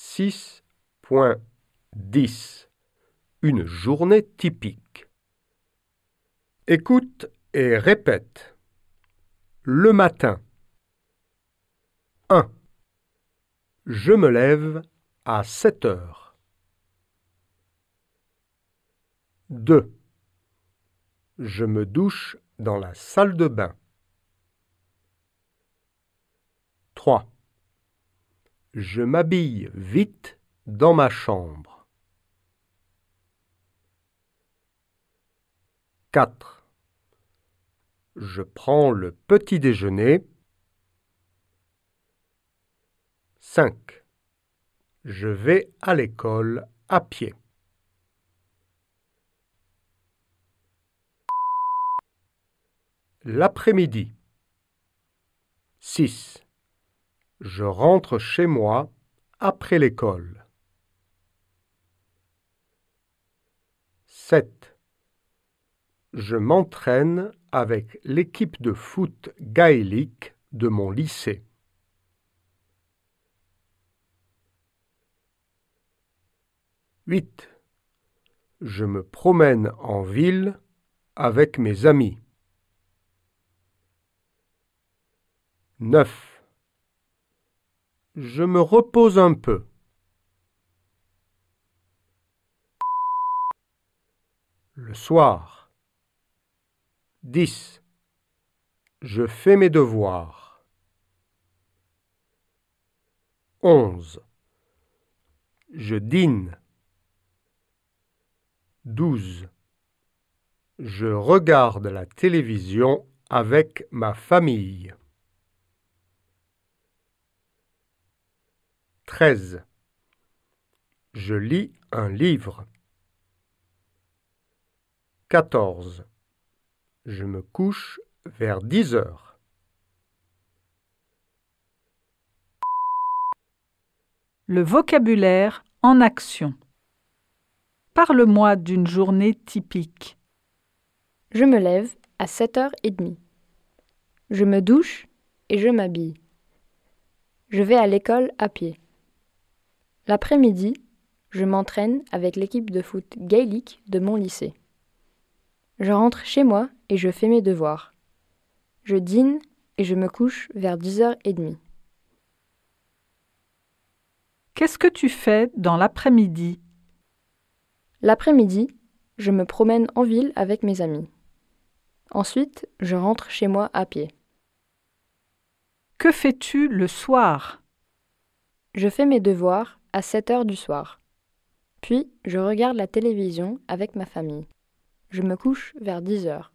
6.10 Une journée typique. Écoute et répète. Le matin. 1. Je me lève à 7 heures. 2. Je me douche dans la salle de bain. 3. Je m'habille vite dans ma chambre. 4. Je prends le petit déjeuner. 5. Je vais à l'école à pied. L'après-midi. 6. Je rentre chez moi après l'école. 7. Je m'entraîne avec l'équipe de foot gaélique de mon lycée. 8. Je me promène en ville avec mes amis. 9. Je me repose un peu. Le soir. 10. Je fais mes devoirs. 11. Je dîne. 12. Je regarde la télévision avec ma famille. 13. Je lis un livre. 14. Je me couche vers 10 heures. Le vocabulaire en action. Parle-moi d'une journée typique. Je me lève à 7h30. Je me douche et je m'habille. Je vais à l'école à pied. L'après-midi, je m'entraîne avec l'équipe de foot gaélique de mon lycée. Je rentre chez moi et je fais mes devoirs. Je dîne et je me couche vers 10h30. Qu'est-ce que tu fais dans l'après-midi? L'après-midi, je me promène en ville avec mes amis. Ensuite, je rentre chez moi à pied. Que fais-tu le soir? Je fais mes devoirs à 7 heures du soir. Puis, je regarde la télévision avec ma famille. Je me couche vers 10 heures.